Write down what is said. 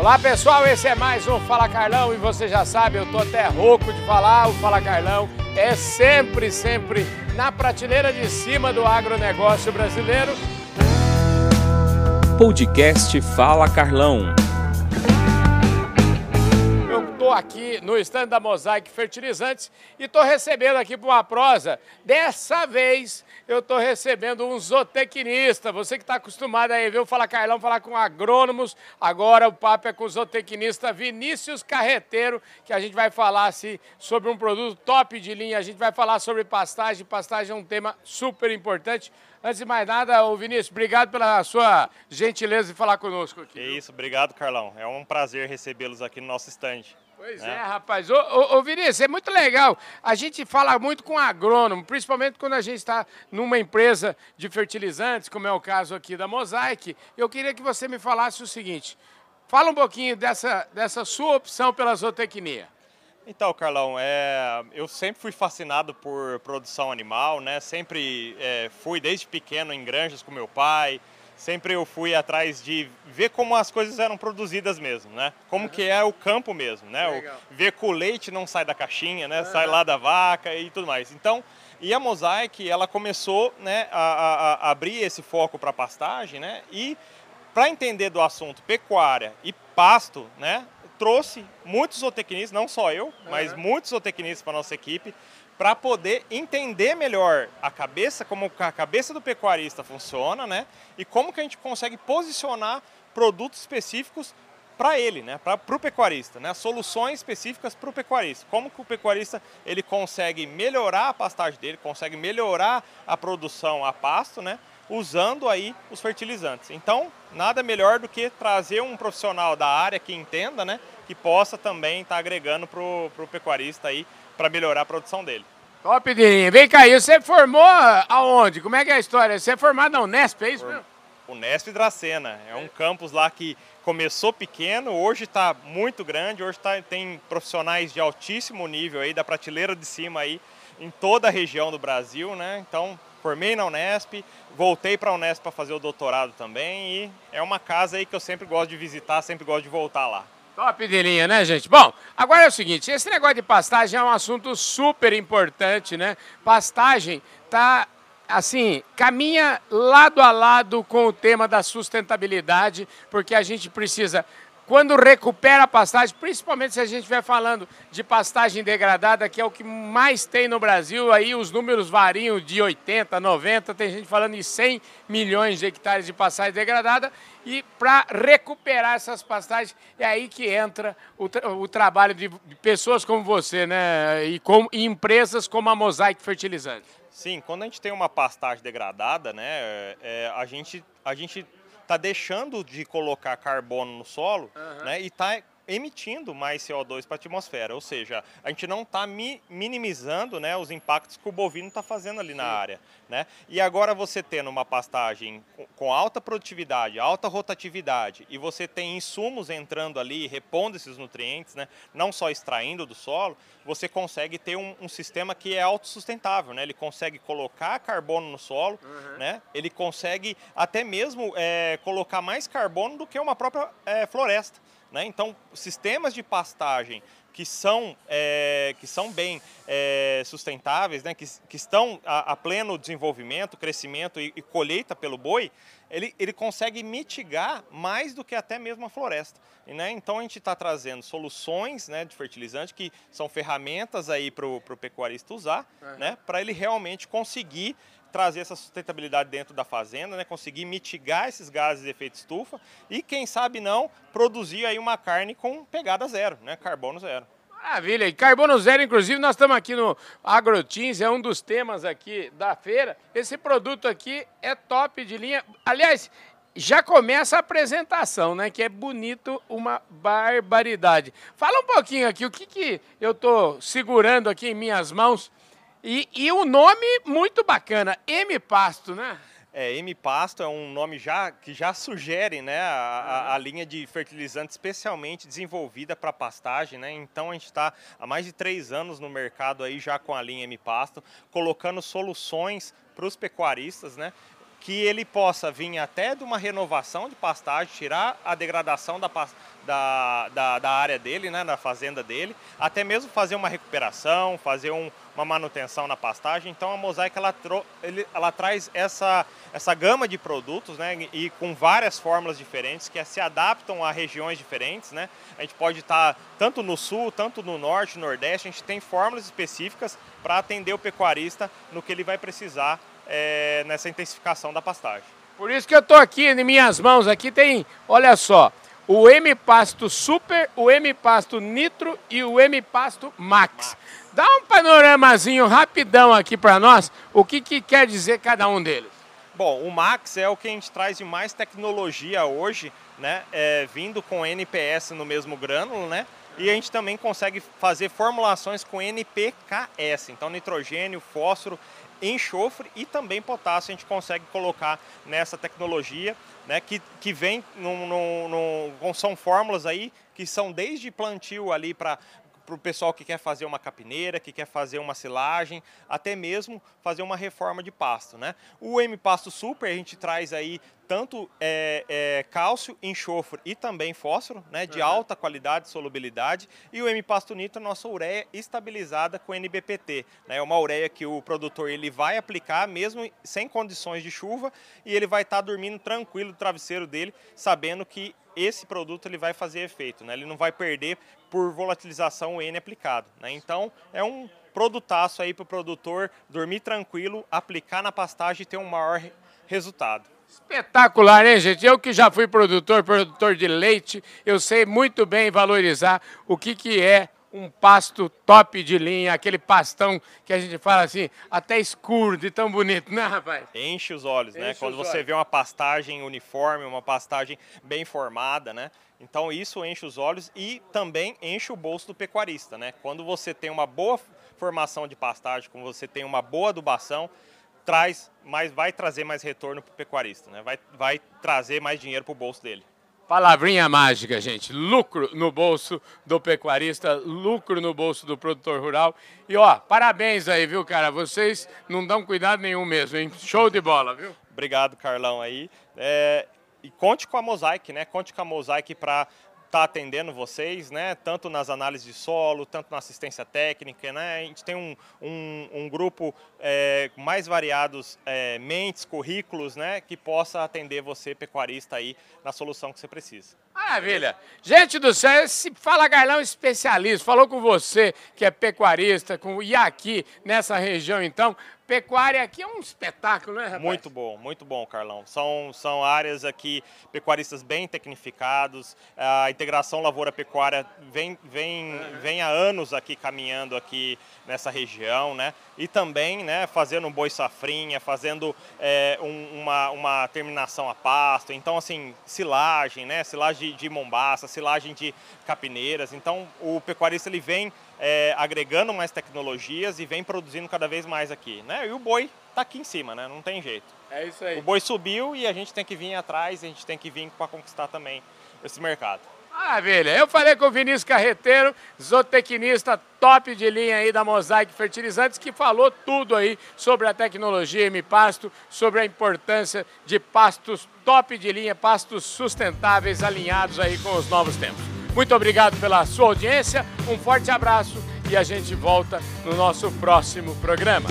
Olá pessoal, esse é mais um Fala Carlão e você já sabe, eu tô até rouco de falar, o Fala Carlão é sempre, sempre na prateleira de cima do agronegócio brasileiro. Podcast Fala Carlão. Eu estou aqui no stand da Mosaic Fertilizantes e estou recebendo aqui para uma prosa. Dessa vez eu estou recebendo um zootecnista. Você que está acostumado aí, viu? Fala Carlão, falar com agrônomos. Agora o papo é com o zootecnista Vinícius Carreteiro, que a gente vai falar assim, sobre um produto top de linha. A gente vai falar sobre pastagem. Pastagem é um tema super importante. Antes de mais nada, ô Vinícius, obrigado pela sua gentileza de falar conosco aqui. É isso, obrigado, Carlão. É um prazer recebê-los aqui no nosso stand. Pois né? é, rapaz. Ô, ô, ô, Vinícius, é muito legal. A gente fala muito com agrônomo, principalmente quando a gente está numa empresa de fertilizantes, como é o caso aqui da Mosaic. Eu queria que você me falasse o seguinte. Fala um pouquinho dessa, dessa sua opção pela zootecnia. Então, Carlão, é, eu sempre fui fascinado por produção animal, né? Sempre é, fui desde pequeno em granjas com meu pai. Sempre eu fui atrás de ver como as coisas eram produzidas mesmo, né? Como uhum. que é o campo mesmo, né? O, ver que o leite não sai da caixinha, né? Uhum. Sai lá da vaca e tudo mais. Então, e a Mosaic, ela começou, né, a, a, a abrir esse foco para pastagem, né? E para entender do assunto pecuária e pasto, né? trouxe muitos zootecnistas, não só eu, mas muitos zootecnistas para nossa equipe, para poder entender melhor a cabeça, como a cabeça do pecuarista funciona, né? E como que a gente consegue posicionar produtos específicos para ele, né? Para o pecuarista, né? Soluções específicas para o pecuarista. Como que o pecuarista ele consegue melhorar a pastagem dele, consegue melhorar a produção a pasto, né? usando aí os fertilizantes. Então, nada melhor do que trazer um profissional da área que entenda, né, que possa também estar tá agregando para o pecuarista aí para melhorar a produção dele. Top, Dirinho. Vem cá, e você formou aonde? Como é que é a história? Você é formado na Unesp, é isso mesmo? Unesp Dracena. É um campus lá que começou pequeno, hoje está muito grande, hoje tá, tem profissionais de altíssimo nível aí, da prateleira de cima aí, em toda a região do Brasil, né? Então, formei na Unesp, voltei para a Unesp para fazer o doutorado também e é uma casa aí que eu sempre gosto de visitar, sempre gosto de voltar lá. Top de linha, né, gente? Bom, agora é o seguinte, esse negócio de pastagem é um assunto super importante, né? Pastagem tá assim, caminha lado a lado com o tema da sustentabilidade, porque a gente precisa quando recupera a pastagem, principalmente se a gente estiver falando de pastagem degradada, que é o que mais tem no Brasil, aí os números variam de 80, 90, tem gente falando em 100 milhões de hectares de pastagem degradada, e para recuperar essas pastagens, é aí que entra o, tra o trabalho de pessoas como você, né, e, com, e empresas como a Mosaic Fertilizantes. Sim, quando a gente tem uma pastagem degradada, né, é, a gente, a gente está deixando de colocar carbono no solo uhum. né, e está emitindo mais CO2 para a atmosfera, ou seja, a gente não está mi minimizando né, os impactos que o bovino está fazendo ali Sim. na área. Né? E agora você tendo uma pastagem com alta produtividade, alta rotatividade, e você tem insumos entrando ali, repondo esses nutrientes, né, não só extraindo do solo, você consegue ter um, um sistema que é autossustentável, né? ele consegue colocar carbono no solo, uhum. né? ele consegue até mesmo é, colocar mais carbono do que uma própria é, floresta. Né? Então, sistemas de pastagem que são, é, que são bem é, sustentáveis, né? que, que estão a, a, pleno desenvolvimento, crescimento e, e, colheita pelo boi, ele, ele consegue mitigar mais do que até mesmo a floresta. E, né? Então a gente está trazendo soluções né, de fertilizante que são ferramentas aí para o pecuarista usar, uhum. né, para ele realmente conseguir trazer essa sustentabilidade dentro da fazenda, né, conseguir mitigar esses gases de efeito estufa e, quem sabe não, produzir aí uma carne com pegada zero, né, carbono zero. Maravilha, e carbono zero, inclusive, nós estamos aqui no AgroTeams, é um dos temas aqui da feira. Esse produto aqui é top de linha. Aliás, já começa a apresentação, né? Que é bonito, uma barbaridade. Fala um pouquinho aqui, o que, que eu estou segurando aqui em minhas mãos e, e o nome muito bacana, M Pasto, né? É, M Pasto é um nome já que já sugere né, a, a, a linha de fertilizante especialmente desenvolvida para pastagem. Né? Então a gente está há mais de três anos no mercado aí já com a linha M Pasto, colocando soluções para os pecuaristas, né? que ele possa vir até de uma renovação de pastagem, tirar a degradação da, da, da, da área dele, né, da fazenda dele, até mesmo fazer uma recuperação, fazer um, uma manutenção na pastagem. Então a Mosaic ela, ele, ela traz essa, essa gama de produtos né, e com várias fórmulas diferentes que se adaptam a regiões diferentes. Né? A gente pode estar tanto no sul, tanto no norte, nordeste, a gente tem fórmulas específicas para atender o pecuarista no que ele vai precisar é, nessa intensificação da pastagem. Por isso que eu estou aqui, em minhas mãos aqui tem, olha só, o M-Pasto Super, o M-Pasto Nitro e o M-Pasto Max. Max. Dá um panoramazinho rapidão aqui para nós, o que, que quer dizer cada um deles. Bom, o Max é o que a gente traz de mais tecnologia hoje, né? É, vindo com NPS no mesmo grânulo, né? E a gente também consegue fazer formulações com NPKS, então nitrogênio, fósforo, enxofre e também potássio a gente consegue colocar nessa tecnologia, né, que, que vem, no, no, no, são fórmulas aí que são desde plantio ali para para o pessoal que quer fazer uma capineira, que quer fazer uma silagem, até mesmo fazer uma reforma de pasto. Né? O M-Pasto Super a gente traz aí tanto é, é, cálcio, enxofre e também fósforo, né, de uhum. alta qualidade e solubilidade. E o M-Pasto Nitro, nossa ureia estabilizada com NBPT. Né, é uma ureia que o produtor ele vai aplicar mesmo sem condições de chuva e ele vai estar tá dormindo tranquilo no travesseiro dele, sabendo que esse produto ele vai fazer efeito, né? ele não vai perder por volatilização o N aplicado. Né? Então é um produtaço aí para o produtor dormir tranquilo, aplicar na pastagem e ter um maior resultado. Espetacular, hein, gente? Eu que já fui produtor, produtor de leite, eu sei muito bem valorizar o que, que é um pasto top de linha, aquele pastão que a gente fala assim, até escuro, de tão bonito, né, rapaz? Enche os olhos, né? Enche né? Quando você olhos. vê uma pastagem uniforme, uma pastagem bem formada, né? Então isso enche os olhos e também enche o bolso do pecuarista, né? Quando você tem uma boa formação de pastagem, quando você tem uma boa adubação, traz mais, vai trazer mais retorno para o pecuarista, né? Vai, vai trazer mais dinheiro para o bolso dele. Palavrinha mágica, gente. Lucro no bolso do pecuarista, lucro no bolso do produtor rural. E ó, parabéns aí, viu, cara? Vocês não dão cuidado nenhum mesmo, hein? Show de bola, viu? Obrigado, Carlão aí. É, e conte com a Mosaic, né? Conte com a Mosaic para está atendendo vocês, né? Tanto nas análises de solo, tanto na assistência técnica, né? A gente tem um, um, um grupo é, mais variados é, mentes, currículos, né? Que possa atender você, pecuarista, aí na solução que você precisa. Maravilha. Gente do céu, esse Fala Garlão especialista, falou com você que é pecuarista, com, e aqui nessa região então, pecuária aqui é um espetáculo, né, rapaz? Muito bom, muito bom, Carlão. São, são áreas aqui, pecuaristas bem tecnificados, a integração lavoura-pecuária vem, vem, vem há anos aqui caminhando aqui nessa região, né? E também, né, fazendo um boi safrinha, fazendo é, um, uma, uma terminação a pasto, então, assim, silagem, né, silagem de, de mombaça, silagem de capineiras, então o pecuarista ele vem é, agregando mais tecnologias e vem produzindo cada vez mais aqui, né? E o boi está aqui em cima, né? Não tem jeito. É isso aí. O boi subiu e a gente tem que vir atrás, a gente tem que vir para conquistar também esse mercado. Maravilha. Eu falei com o Vinícius Carreteiro, zootecnista top de linha aí da Mosaic Fertilizantes, que falou tudo aí sobre a tecnologia M-Pasto, sobre a importância de pastos top de linha, pastos sustentáveis alinhados aí com os novos tempos. Muito obrigado pela sua audiência, um forte abraço e a gente volta no nosso próximo programa.